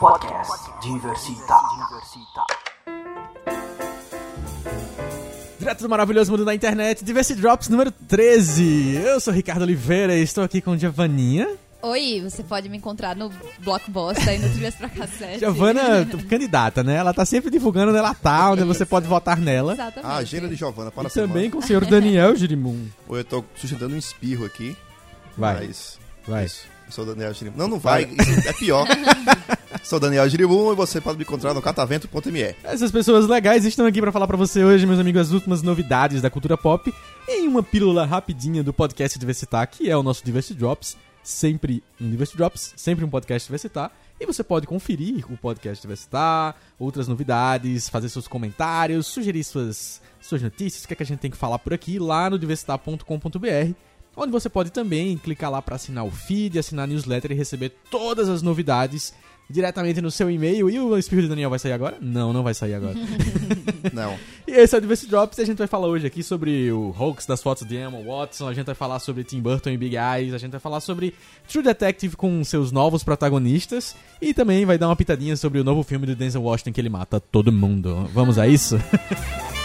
Podcast Diversita. Direto do maravilhoso mundo da internet, Diversity Drops número 13. Eu sou Ricardo Oliveira e estou aqui com Giovanninha. Oi, você pode me encontrar no Blockbuster e no Trilhas pra Cassete. Giovana, candidata, né? Ela tá sempre divulgando onde ela tá, onde você pode votar nela. Exatamente. Ah, agenda de Giovana para E a semana. também com o senhor Daniel Girimum. Ou eu tô sustentando um espirro aqui. Vai, Mas vai. Isso. Eu sou o Daniel Girimum. Não, não vai. Isso é pior. sou Daniel Girimum e você pode me encontrar no catavento.me. Essas pessoas legais estão aqui pra falar pra você hoje, meus amigos, as últimas novidades da cultura pop em uma pílula rapidinha do podcast Diversitar, que é o nosso Diversity Drops. Sempre um Diversity Drops, sempre um podcast Diversitar. E você pode conferir o podcast Diversitar, outras novidades, fazer seus comentários, sugerir suas, suas notícias, o que, é que a gente tem que falar por aqui, lá no diversitar.com.br. Onde você pode também clicar lá para assinar o feed, assinar a newsletter e receber todas as novidades diretamente no seu e-mail. E o Espírito do Daniel vai sair agora? Não, não vai sair agora. Não. e esse é o Diversity Drops e a gente vai falar hoje aqui sobre o hoax das fotos de Emma Watson, a gente vai falar sobre Tim Burton e Big Eyes, a gente vai falar sobre True Detective com seus novos protagonistas e também vai dar uma pitadinha sobre o novo filme do Denzel Washington que ele mata todo mundo. Vamos a isso?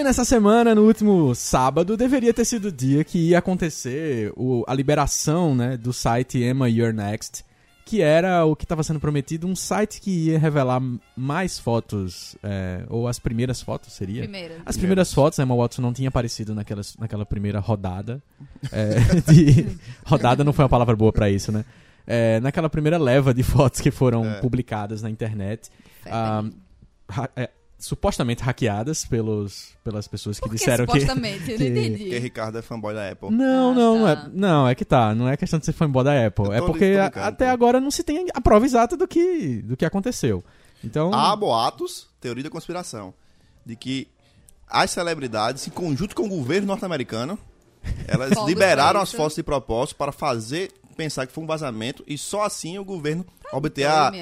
E nessa semana, no último sábado, deveria ter sido o dia que ia acontecer o- a liberação né, do site Emma You're Next, que era o que estava sendo prometido, um site que ia revelar mais fotos, é, ou as primeiras fotos seria? Primeiro. As primeiras fotos, a Emma Watson não tinha aparecido naquela, naquela primeira rodada. É, de- rodada não foi uma palavra boa pra isso, né? É, naquela primeira leva de fotos que foram É. publicadas na internet. Fé, supostamente hackeadas pelos, pelas pessoas que Por que disseram que. supostamente? Eu que- não Porque entendi. Ricardo é fanboy da Apple. Não, Ah, não, não tá. é, não, é que tá. Não é questão de ser fanboy da Apple. Eu É porque a- até agora não se tem a prova exata do que, do que aconteceu. Então. Há boatos, teoria da conspiração, de que as celebridades, em conjunto com o governo norte-americano, elas liberaram as fotos de propósito para fazer pensar que foi um vazamento e só assim o governo obter Oi, a,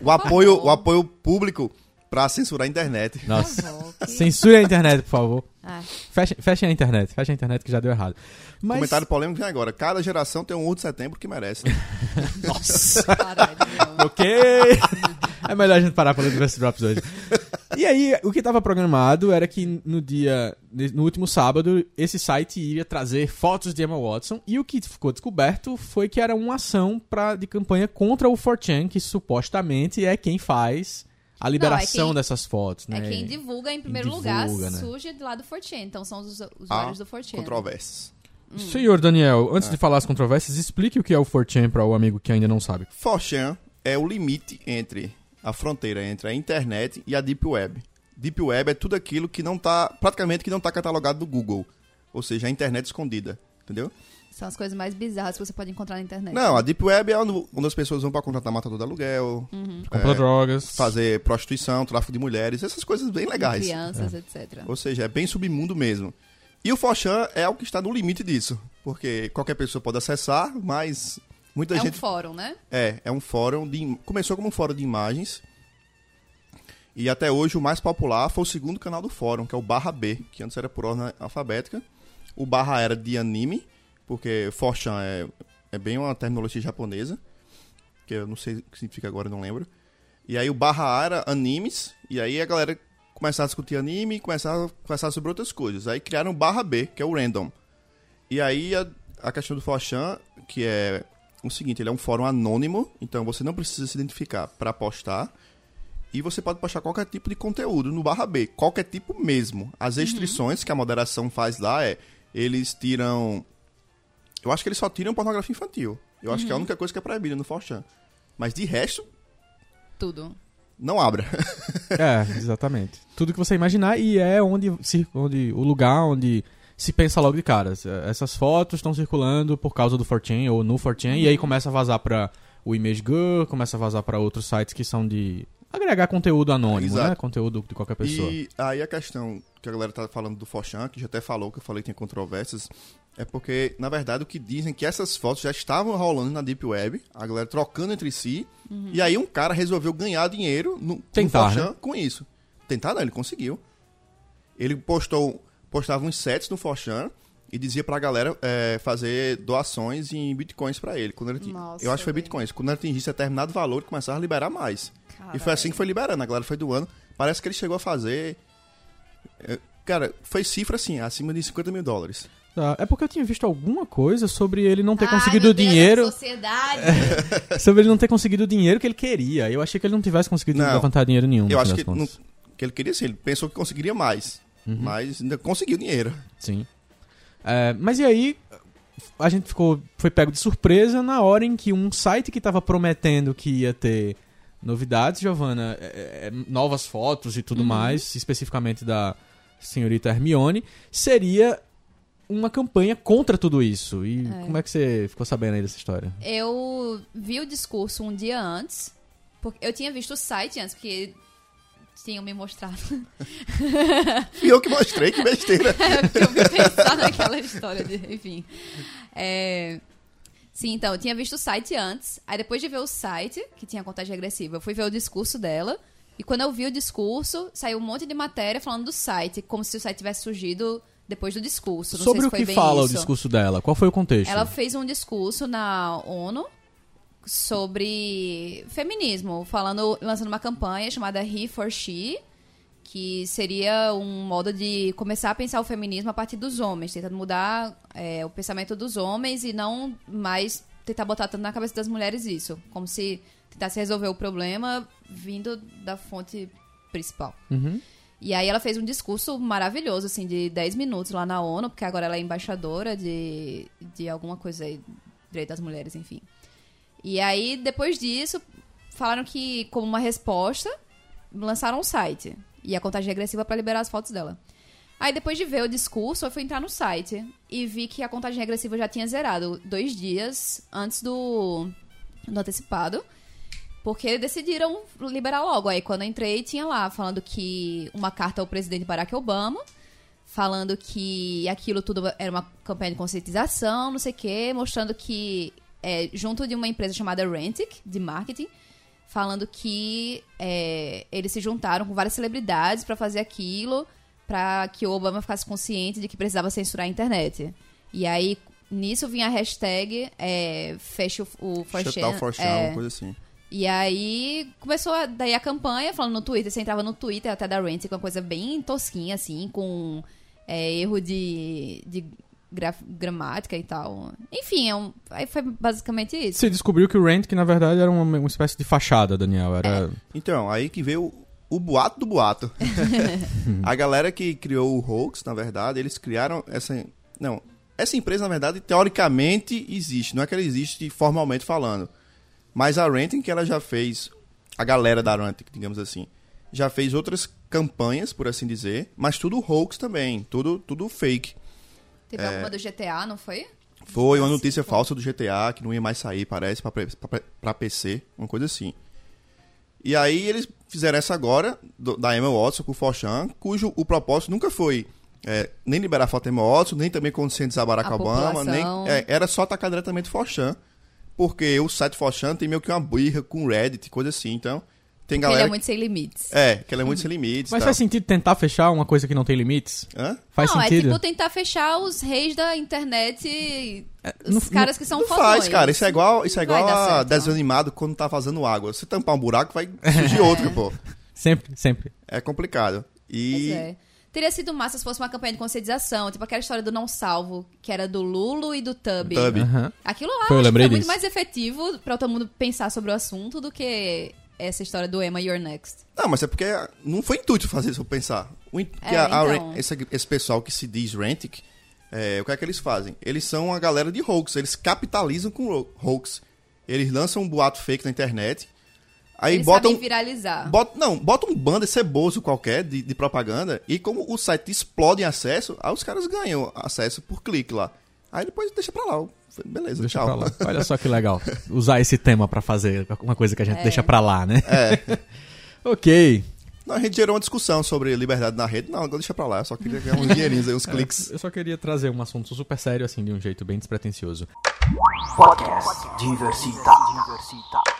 o apoio, favor. o apoio público para censurar a internet. Nossa. Que- Censure a internet, por favor. Ah, Fechem, fechem a internet. Fechem a internet que já deu errado. Mas... Comentário polêmico vem agora. Cada geração tem um 1 de setembro que merece. Nossa. caralho, ok. É melhor a gente parar pelo Diversity Drops hoje. E aí, o que estava programado era que no dia, no último sábado, esse site iria trazer fotos de Emma Watson. E o que ficou descoberto foi que era uma ação pra, de campanha contra o 4chan, que supostamente é quem faz a liberação quem- dessas fotos, né? É quem divulga em primeiro divulga, lugar, né? surge de lá do 4chan. Então são os usuários do 4chan. controvérsias. Senhor Daniel, antes de falar as controvérsias, explique o que é o 4chan para o amigo que ainda não sabe. 4chan é o limite entre a fronteira entre a internet e a Deep Web. Deep Web é tudo aquilo que não tá, praticamente que não tá catalogado no Google. Ou seja, a internet escondida. Entendeu? São as coisas mais bizarras que você pode encontrar na internet. Não, a Deep Web é onde, as pessoas vão pra contratar matador de aluguel, Compra É, drogas. fazer prostituição, tráfico de mulheres, essas coisas bem legais. Crianças, etc. Ou seja, é bem submundo mesmo. E o 4chan é o que está no limite disso. Porque qualquer pessoa pode acessar, mas muita É um gente fórum, né? É, é um fórum de. Começou como um fórum de imagens. E até hoje o mais popular foi o segundo canal do fórum, que é o Barra B, que antes era por ordem alfabética. O Barra era de anime, porque 4chan é, é bem uma terminologia japonesa, que eu não sei o que significa agora, não lembro. E aí o Barra era animes, e aí a galera começava a discutir anime e começava a conversar sobre outras coisas. Aí criaram o Barra B, que é o Random. E aí a, a questão do 4chan, que é o seguinte, ele é um fórum anônimo, então você não precisa se identificar para postar. E você pode postar qualquer tipo de conteúdo no barra B, qualquer tipo mesmo. As restrições que a moderação faz lá é, eles tiram... Eu acho que eles só tiram pornografia infantil. Eu acho que é a única coisa que é proibida no 4chan. Mas de resto, Tudo. não abra. É, exatamente. Tudo que você imaginar e é onde, se- onde o lugar onde se pensa logo de cara. Essas fotos estão circulando por causa do 4chan ou no 4chan e aí começa a vazar pra o ImageGur, começa a vazar pra outros sites que são de agregar conteúdo anônimo, Exato. né? Conteúdo de qualquer pessoa. E aí a questão que a galera tá falando do Forchan, que já até falou, que eu falei que tem controvérsias, é porque, na verdade, o que dizem é que essas fotos já estavam rolando na Deep Web, a galera trocando entre si, e aí um cara resolveu ganhar dinheiro no, Tentar, no 4chan né? com isso. Tentar não, ele conseguiu. Ele postou, postava uns sets no 4chan, e dizia pra galera é, fazer doações em bitcoins pra ele. Quando ele Nossa, eu acho que foi bitcoins. Quando ele atingisse determinado valor, começava a liberar mais. E foi assim que foi liberando, a galera foi doando. Parece que ele chegou a fazer. é, Cara, foi cifra assim, acima de 50 mil dólares. Tá, É porque eu tinha visto alguma coisa sobre ele não ter Ai, conseguido meu o Deus, dinheiro. Sociedade. Sobre ele não ter conseguido o dinheiro que ele queria. Eu achei que ele não tivesse conseguido Não. levantar dinheiro nenhum. Eu acho que, não- que ele queria sim, ele pensou que conseguiria mais. Uhum. Mas ainda conseguiu dinheiro. Sim. É, mas e aí, a gente ficou, foi pego de surpresa na hora em que um site que estava prometendo que ia ter novidades, Giovana, é, é, novas fotos e tudo mais, especificamente da senhorita Hermione, seria uma campanha contra tudo isso. E como é que você ficou sabendo aí dessa história? Eu vi o discurso um dia antes. Porque eu tinha visto o site antes, porque tinham me mostrado. E eu que mostrei, que besteira. porque eu fui pensar naquela história de. Enfim. É, Sim, então, eu tinha visto o site antes. Aí depois de ver o site, que tinha contagem regressiva, eu fui ver o discurso dela. E quando eu vi o discurso, saiu um monte de matéria falando do site, como se o site tivesse surgido depois do discurso. Não Sobre o que fala isso. o discurso dela? Qual foi o contexto? Ela fez um discurso na ONU sobre feminismo, falando, lançando uma campanha chamada He for She, que seria um modo de começar a pensar o feminismo a partir dos homens, tentando mudar é, o pensamento dos homens e não mais tentar botar tanto na cabeça das mulheres isso, como se tentasse resolver o problema vindo da fonte principal. Uhum. E aí ela fez um discurso maravilhoso, assim, de 10 minutos lá na ONU, porque agora ela é embaixadora de, de alguma coisa aí, direito das mulheres, enfim. E aí, depois disso, falaram que, como uma resposta, lançaram um site. E a contagem regressiva para liberar as fotos dela. Aí, depois de ver o discurso, eu fui entrar no site e vi que a contagem regressiva já tinha zerado dois dias antes do, do antecipado. Porque decidiram liberar logo. Aí quando eu entrei, tinha lá falando que uma carta ao presidente Barack Obama, falando que aquilo tudo era uma campanha de conscientização, não sei o quê, mostrando que, é, junto de uma empresa chamada Rentic, de marketing, falando que é, eles se juntaram com várias celebridades para fazer aquilo, para que o Obama ficasse consciente de que precisava censurar a internet. E aí, nisso vinha a hashtag é, feche o, o 4chan, Chutar o Forchão, é, uma coisa assim. E aí começou a- daí a campanha falando no Twitter. Você entrava no Twitter até da Rent com uma coisa bem tosquinha, assim, com é, erro de, de graf- gramática e tal. Enfim, é um- aí foi basicamente isso. Você descobriu que o Rent, que na verdade era uma, uma espécie de fachada, Daniel. Era. Então, aí que veio o, o boato do boato. a galera que criou o hoax, na verdade, eles criaram essa. Não, essa empresa, na verdade, teoricamente existe. Não é que ela existe formalmente falando. Mas a Renting, que ela já fez. A galera da Renting, digamos assim, já fez outras campanhas, por assim dizer. Mas tudo hoax também. Tudo, tudo fake. Teve alguma do GTA, não foi? Foi uma notícia foi. falsa do GTA, que não ia mais sair, parece, pra PC, uma coisa assim. E aí eles fizeram essa agora, do- da Emma Watson com o Forchan, cujo o propósito nunca foi é, nem liberar a foto da Emma Watson, nem também conscientizar Barack A Obama, nem, é, era só atacar diretamente o Forchan, porque o site Forchan tem meio que uma birra com Reddit, coisa assim, então tem galera... ele é muito sem limites. É, que ela é muito sem limites. Mas tal. faz sentido tentar fechar uma coisa que não tem limites? Hã? Faz não, sentido? é tipo tentar fechar os reis da internet, os não- caras que são Não fodões. faz, cara. Isso é igual, isso é igual a certo, desenho não. animado quando tá fazendo água. Se tampar um buraco, vai surgir outro, pô. Sempre, sempre. É complicado. Pois E é. Teria sido massa se fosse uma campanha de conscientização, tipo aquela história do não salvo, que era do Lulo e do Tubby. Tubby. Aham. Aquilo lá Foi, eu acho que foi muito mais efetivo pra todo mundo pensar sobre o assunto do que essa história do Emma You're Next. Não, mas é porque não foi intuito fazer isso, eu pensar. O in- É, a- a então. Ren- esse, esse pessoal que se diz Rentic, é, o que é que eles fazem? Eles são a galera de hoax, eles capitalizam com hoax. Eles lançam um boato fake na internet, aí Eles botam... sabem viralizar. Bota, não, bota um bando ceboso qualquer de, de propaganda e como o site explode em acesso, aí os caras ganham acesso por clique lá. Aí depois deixa pra lá. Beleza, Deixa tchau. pra lá. Olha só que legal. Usar esse tema pra fazer uma coisa que a gente É. deixa pra lá, né? É. ok. Não, a gente gerou uma discussão sobre liberdade na rede. Não, deixa pra lá. Eu só queria ganhar uns dinheirinhos aí, uns cliques. Eu só queria trazer um assunto super sério, assim, de um jeito bem despretensioso. Podcast Diversita. Diversita.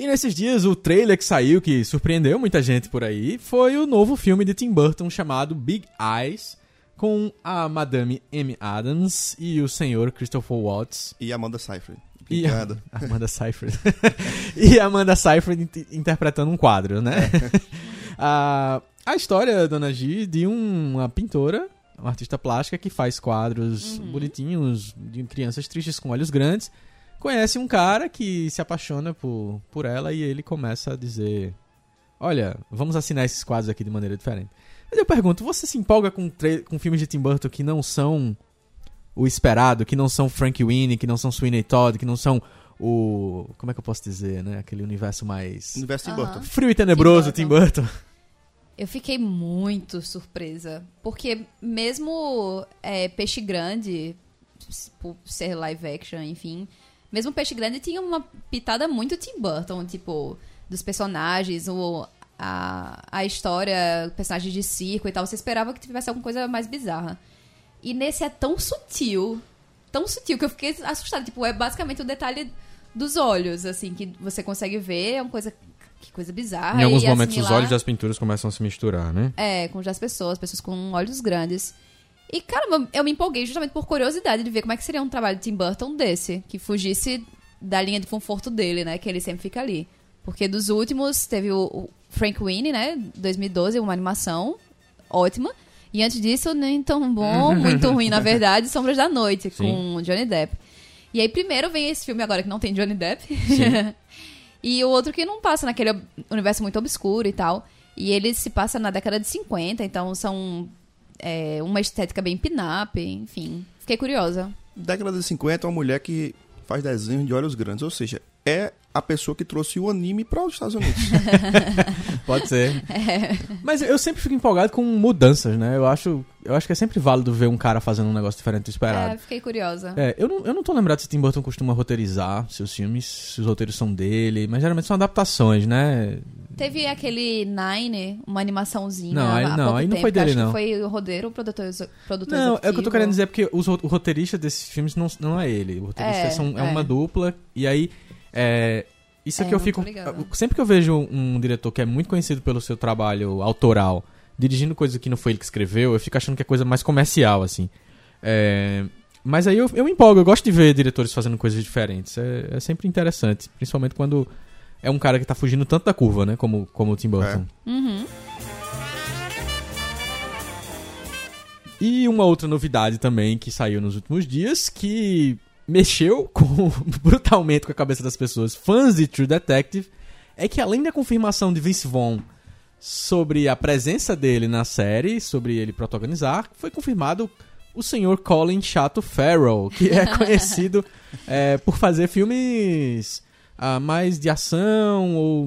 E nesses dias, o trailer que saiu, que surpreendeu muita gente por aí, foi o novo filme de Tim Burton chamado Big Eyes, com a Madame M. Adams e o senhor Christopher Watts. E Amanda Seyfried. E a-. Amanda Seyfried. e a Amanda Seyfried int- interpretando um quadro, né? a, a história, Dona G, de um- uma pintora, uma artista plástica que faz quadros bonitinhos de crianças tristes com olhos grandes. Conhece um cara que se apaixona por, por ela e ele começa a dizer: Olha, vamos assinar esses quadros aqui de maneira diferente. Mas eu pergunto, você se empolga com, com filmes de Tim Burton que não são o esperado, que não são Frank Winnie, que não são Sweeney Todd, que não são o. Como é que eu posso dizer, né? Aquele universo mais. Universo Tim. Burton. Frio e tenebroso, Tim Tim Burton. Eu fiquei muito surpresa. Porque mesmo é, Peixe Grande, por ser live action, enfim. Mesmo Peixe Grande tinha uma pitada muito Tim Burton, tipo, dos personagens, o, a, a história, personagens de circo e tal. Você esperava que tivesse alguma coisa mais bizarra. E nesse é tão sutil, tão sutil, que eu fiquei assustada. Tipo, é basicamente o detalhe dos olhos, assim, que você consegue ver. É uma coisa. Que coisa bizarra. em alguns e momentos os olhos das pinturas começam a se misturar, né? é, com as pessoas, pessoas com olhos grandes. E, caramba, eu me empolguei justamente por curiosidade de ver como é que seria um trabalho de Tim Burton desse, que fugisse da linha de conforto dele, né? Que ele sempre fica ali. Porque dos últimos, teve o, o Frank Winnie, né? 2012, uma animação ótima. E antes disso, nem tão bom, muito ruim, na verdade, Sombras da Noite, com Johnny Depp. E aí, primeiro vem esse filme agora que não tem Johnny Depp. e o outro que não passa naquele universo muito obscuro e tal. E ele se passa na década de 50, então são é, uma estética bem pin-up, enfim. Fiquei curiosa. Década de 50, uma mulher que faz desenhos de olhos grandes. Ou seja, é a pessoa que trouxe o anime para os Estados Unidos. Pode ser. Mas eu sempre fico empolgado com mudanças, né? Eu acho, eu acho que é sempre válido ver um cara fazendo um negócio diferente do É, esperado. fiquei curiosa. É, eu não, eu não tô lembrado se Tim Burton costuma roteirizar seus filmes, se os roteiros são dele, mas geralmente são adaptações, né? Teve aquele Nine, uma animaçãozinha. Não, aí- não, aí não tempo, foi dele, acho que não. Foi o roteiro, o produtor, produtor Não, é o que eu tô executivo. querendo dizer, porque os, o roteirista desses filmes não, não é ele. O roteirista É, são- é, é. uma dupla, e aí. É, isso é, É, que eu fico. Sempre que eu vejo um diretor que é muito conhecido pelo seu trabalho autoral, dirigindo coisa que não foi ele que escreveu, eu fico achando que é coisa mais comercial, assim. É, mas aí eu, eu me empolgo, eu gosto de ver diretores fazendo coisas diferentes. É, é sempre interessante, principalmente quando é um cara que tá fugindo tanto da curva, né? Como, como o Tim Burton. Uhum. E uma outra novidade também que saiu nos últimos dias, que mexeu com, brutalmente com a cabeça das pessoas fãs de True Detective, é que além da confirmação de Vince Vaughn sobre a presença dele na série, sobre ele protagonizar, foi confirmado o senhor Colin Chato Farrell, que é conhecido é, por fazer filmes ah, mais de ação ou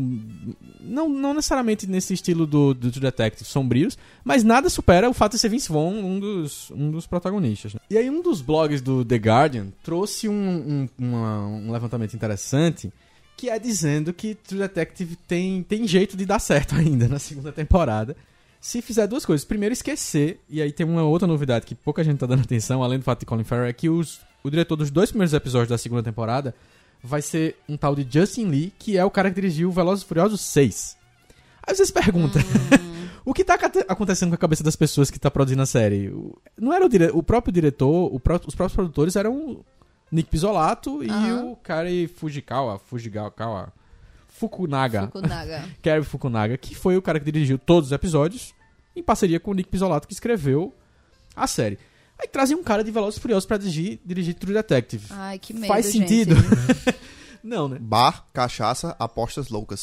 não, não necessariamente nesse estilo do, do True Detective sombrios, mas nada supera o fato de ser Vince Vaughn um dos, um dos protagonistas. né? E aí um dos blogs do The Guardian trouxe um, um, uma- um levantamento interessante que é dizendo que True Detective tem, tem jeito de dar certo ainda na segunda temporada. Se fizer duas coisas. Primeiro, esquecer. E aí tem uma outra novidade que pouca gente tá dando atenção, além do fato de Colin Farrell, é que os, o diretor dos dois primeiros episódios da segunda temporada vai ser um tal de Justin Lee, que é o cara que dirigiu Velozes e Furiosos 6. Aí você se pergunta, o que tá acontecendo com a cabeça das pessoas que tá produzindo a série? Não era o, dire... o próprio diretor, o pró- os próprios produtores eram o Nick Pisolato e o Kari Fujikawa, Fujigawa, Fukunaga, Fukunaga. Cary Fukunaga, que foi o cara que dirigiu todos os episódios, em parceria com o Nick Pisolato, que escreveu a série. Aí trazem um cara de Velozes e Furiosos pra dirigir, dirigir True Detective. Ai, que medo, Faz gente. sentido? Não, né? Bar, cachaça, apostas loucas.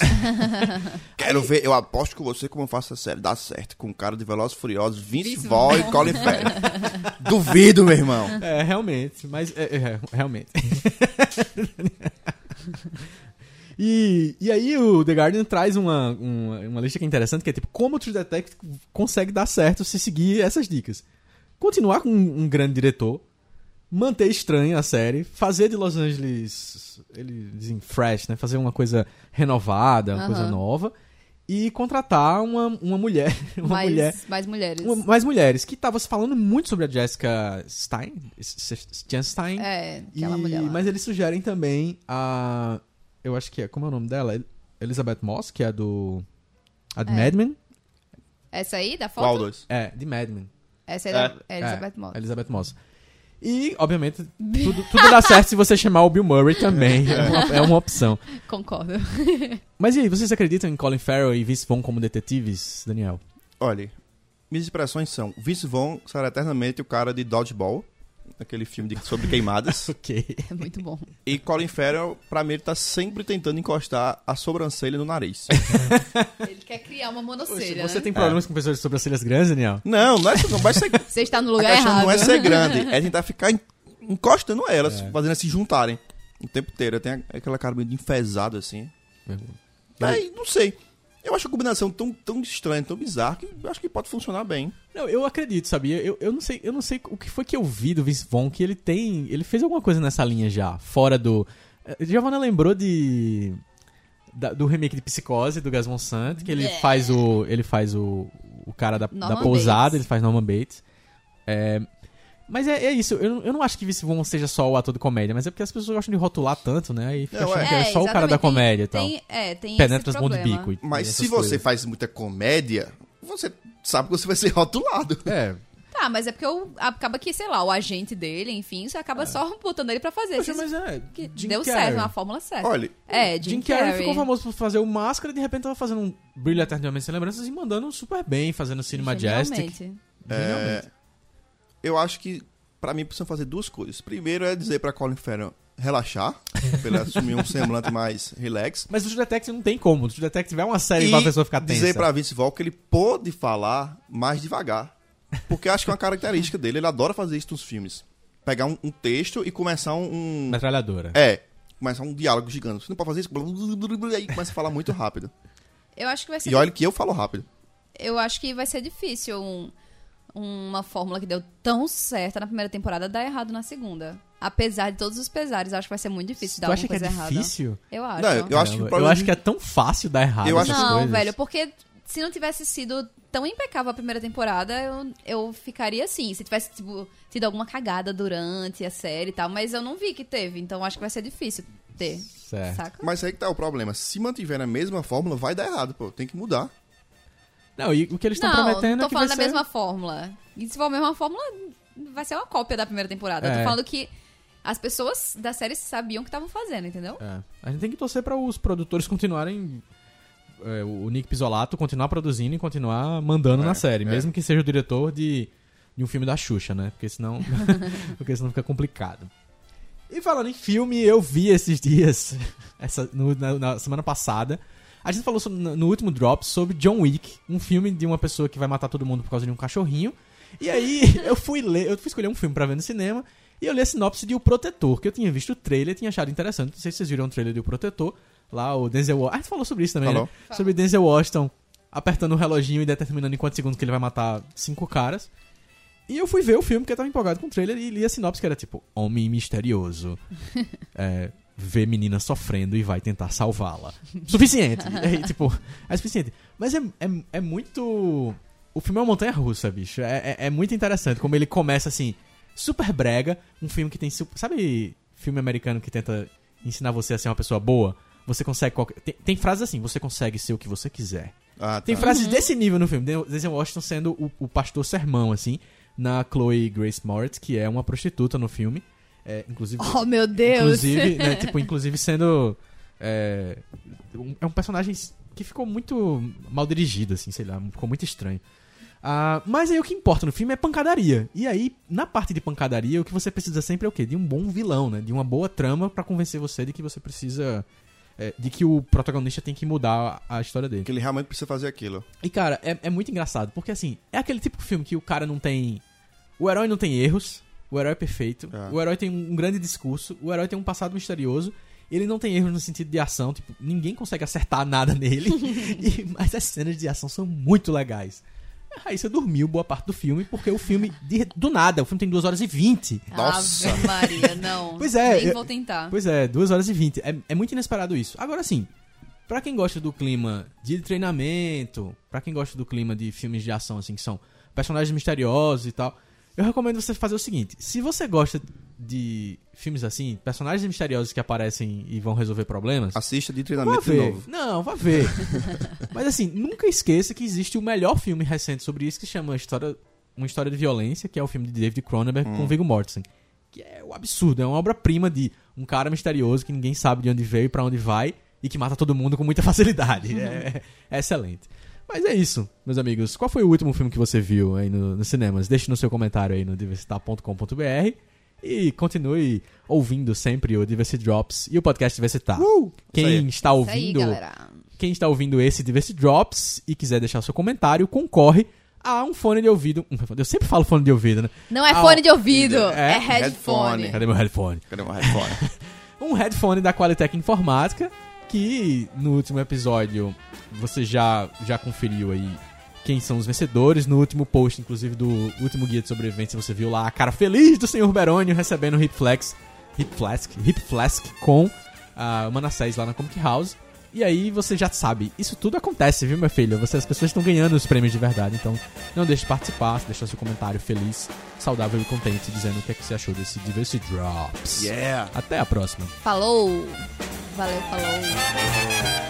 Quero ver, eu aposto com você como eu faço a série. Dá certo. Com um cara de Velozes e Furiosos, Vince Vaughn e. Colin Farrell. Duvido, meu irmão. É, realmente. Mas, é, é, realmente. e, e aí o The Guardian traz uma, uma, uma lista que é interessante, que é tipo, como o True Detective consegue dar certo se seguir essas dicas. Continuar com um, um grande diretor, manter estranha a série, fazer de Los Angeles, eles dizem fresh, né? Fazer uma coisa renovada, uma coisa Aham. nova. E contratar uma, uma mulher, uma mais, mulher mais mulheres. uma- mais mulheres, que tava se falando muito sobre a Jessica Stein, Stein. É, aquela E- mulher lá. Mas eles sugerem também a. Eu acho que é. Como é o nome dela? El- Elizabeth Moss, que é a do. A de É. Mad Men. Essa aí, da Qual foto? dois? É, de Mad Men. Essa é, a- é Elizabeth É, Moss. Elizabeth Moss. E, obviamente, tudo, tudo dá certo se você chamar o Bill Murray também. É uma, é uma opção. Concordo. Mas e aí, vocês acreditam em Colin Farrell e Vince Vaughn como detetives, Daniel? Olha, minhas impressões são: Vince Vaughn será eternamente o cara de Dodgeball, aquele filme de- sobre queimadas. Ok. É muito bom. e Colin Farrell, pra mim, ele tá sempre tentando encostar a sobrancelha no nariz. Ele quer criar uma monocelha, Você né? tem problemas com pessoas de sobrancelhas grandes, Daniel? não, não é não vai ser. Você está no A lugar questão errado. não é ser grande, é tentar ficar en- encostando elas, fazendo elas se juntarem o tempo inteiro. Tem a- aquela cara meio de enfesado assim. Aí, não sei. Eu acho a combinação tão, tão estranha, tão bizarra, que eu acho que pode funcionar bem. Não, eu acredito, sabia? Eu, eu não sei, eu não sei o que foi que eu vi do Vince Vaughn que ele tem, ele fez alguma coisa nessa linha já, fora do Eh, Giovanna lembrou de da- do remake de Psicose do Gas Van Sant, que ele É. faz o ele faz o, o cara da, da pousada, Bates. ele faz Norman Bates. É, mas é, é isso, eu, não- eu não acho que Vince Vaughn seja só o ator de comédia, mas é porque as pessoas gostam de rotular tanto, né? E fica Não, achando é. que é só o cara da comédia e tal. Tem, é, tem Penetra esse as mãos de problema. bico. e- Mas e se você coisas. faz muita comédia, você sabe que você vai ser rotulado. É, Tá, mas é porque o, acaba que, sei lá, o agente dele, enfim, você acaba só botando ele pra fazer. Poxa, mas é. que Jim deu Carrey. certo, uma fórmula certa. Olha, é, Jim, Jim Carrey ficou famoso por fazer o Máscara e de repente tava fazendo um Brilho Eternamente Sem Lembranças e mandando super bem, fazendo Cine Majestic. Genialmente. Genialmente. Eu acho que pra mim precisam fazer duas coisas. Primeiro é dizer pra Colin Farrell relaxar, pra ele assumir um semblante mais relax. Mas o True Detective não tem como. O True Detective é uma série E pra pessoa ficar tensa. dizer pra Vince Vaughn que ele pode falar mais devagar. Porque eu acho que é uma característica dele. Ele adora fazer isso nos filmes. Pegar um, um texto e começar um... Metralhadora. É, começar um diálogo gigante. Você não pode fazer isso... blá, blá, blá, blá, blá, E começa a falar muito rápido. Eu acho que vai ser E olha que eu falo rápido. eu acho que vai ser difícil um- uma fórmula que deu tão certa na primeira temporada dar errado na segunda. Apesar de todos os pesares, eu acho que vai ser muito difícil Tu dar acha alguma que é coisa errada. difícil? Eu acho. Não, eu acho que eu acho que é tão fácil dar errado Eu acho- Não, coisas. velho, porque se não tivesse sido tão impecável a primeira temporada, eu, eu ficaria assim. Se tivesse tipo, tido alguma cagada durante a série e tal, mas eu não vi que teve, então acho que vai ser difícil ter. Certo. Saca? Mas aí que tá o problema. Se mantiver a mesma fórmula, vai dar errado, pô. Tem que mudar. Não, e o que eles estão prometendo não é tô que falando vai da ser... mesma fórmula. E se for a mesma fórmula, vai ser uma cópia da primeira temporada. Eu É. tô falando que as pessoas da série sabiam o que estavam fazendo, entendeu? É. A gente tem que torcer pra os produtores continuarem. é, o Nick Pisolato continuar produzindo e continuar mandando É, na série, é. mesmo que seja o diretor de, de um filme da Xuxa, né? Porque senão, porque senão fica complicado. E falando em filme, eu vi esses dias, essa, no- na, na semana passada, a gente falou sobre- no, último drop sobre John Wick, um filme de uma pessoa que vai matar todo mundo por causa de um cachorrinho. E aí eu fui ler, eu fui escolher um filme pra ver no cinema e eu li a sinopse de O Protetor, que eu tinha visto o trailer e tinha achado interessante. Não sei se vocês viram o trailer de O Protetor. Lá o Denzel Washington. Ah, a gente falou sobre isso também, Falou. né? Sobre Denzel Washington apertando o reloginho e determinando em quantos segundos que ele vai matar cinco caras. E eu fui ver o filme, porque eu tava empolgado com o trailer e li a sinopse que era tipo: Homem misterioso. é, vê menina sofrendo e vai tentar salvá-la. Suficiente. É, tipo, é suficiente. Mas é, é, é muito. O filme é uma montanha russa, bicho. É, é, é muito interessante como ele começa assim, super brega. Um filme que tem. Sabe filme americano que tenta ensinar você a ser uma pessoa boa? Você consegue. Qualquer... Tem, tem frases assim: você consegue ser o que você quiser. Ah, Tem tá. frases desse nível no filme. Denzel Washington sendo o, o pastor sermão, assim, na Chloe Grace Moritz, que é uma prostituta no filme. É, inclusive, Oh, meu Deus! inclusive, né, tipo, inclusive sendo. É um, é um personagem que ficou muito mal dirigido, assim, sei lá, ficou muito estranho. Ah, mas aí o que importa no filme é pancadaria. E aí, na parte de pancadaria, o que você precisa sempre é o quê? De um bom vilão, né? De uma boa trama pra convencer você de que você precisa. é, de que o protagonista tem que mudar a história dele. Que ele realmente precisa fazer aquilo. E, cara, é, é muito engraçado, porque assim, é aquele tipo de filme que o cara não tem. O herói não tem erros, o herói é perfeito, É. o herói tem um, grande discurso, o herói tem um passado misterioso, ele não tem erros no sentido de ação, tipo, ninguém consegue acertar nada nele, e- mas as cenas de ação são muito legais. A Raíssa dormiu boa parte do filme, porque o filme, de- do nada, o filme tem 2 horas e 20. Nossa. Ave Maria, não. Pois é, Nem eu- vou tentar. Pois é, 2 horas e 20. É, é muito inesperado isso. Agora sim, pra quem gosta do clima de treinamento, pra quem gosta do clima de filmes de ação, assim, que são personagens misteriosos e tal, eu recomendo você fazer o seguinte: se você gosta de filmes assim, personagens misteriosos que aparecem e vão resolver problemas. Assista de Vá treinamento de ver. novo. Não, vá ver. Mas assim, nunca esqueça que existe o melhor filme recente sobre isso que chama História uma história de violência, que é o filme de David Cronenberg com Viggo Mortensen. Que é o absurdo, é uma obra-prima de um cara misterioso que ninguém sabe de onde veio e pra onde vai e que mata todo mundo com muita facilidade. É, é excelente. Mas é isso, meus amigos. Qual foi o último filme que você viu aí no, nos cinemas? Deixe no seu comentário aí no diversitar.com.br e continue ouvindo sempre o Diversity Drops e o podcast Diversitar. Uh! Quem Isso aí. está Isso aí, ouvindo galera. quem está ouvindo esse Diversity Drops e quiser deixar seu comentário, concorre a um fone de ouvido. Eu sempre falo fone de ouvido, né? Não é Ah, fone de ouvido, é é, headphone. headphone. Cadê meu headphone? Cadê meu headphone? Um headphone da Qualitec Informática, que no último episódio você já, já conferiu aí quem são os vencedores. No último post, inclusive, do último guia de sobrevivência, você viu lá a cara feliz do Sr. Berônio recebendo o Hip Flex, Hip Flask, Hip Flask com a uh, Manassés lá na Comic House. E aí você já sabe, isso tudo acontece, viu, meu filho? Você, as pessoas estão ganhando os prêmios de verdade, então não deixe de participar, deixar seu comentário feliz, saudável e contente, dizendo o que, é que você achou desse Diversity Drops. yeah! Até a próxima. Falou. Valeu, falou.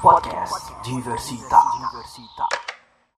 Podcast Diversità. Diversità.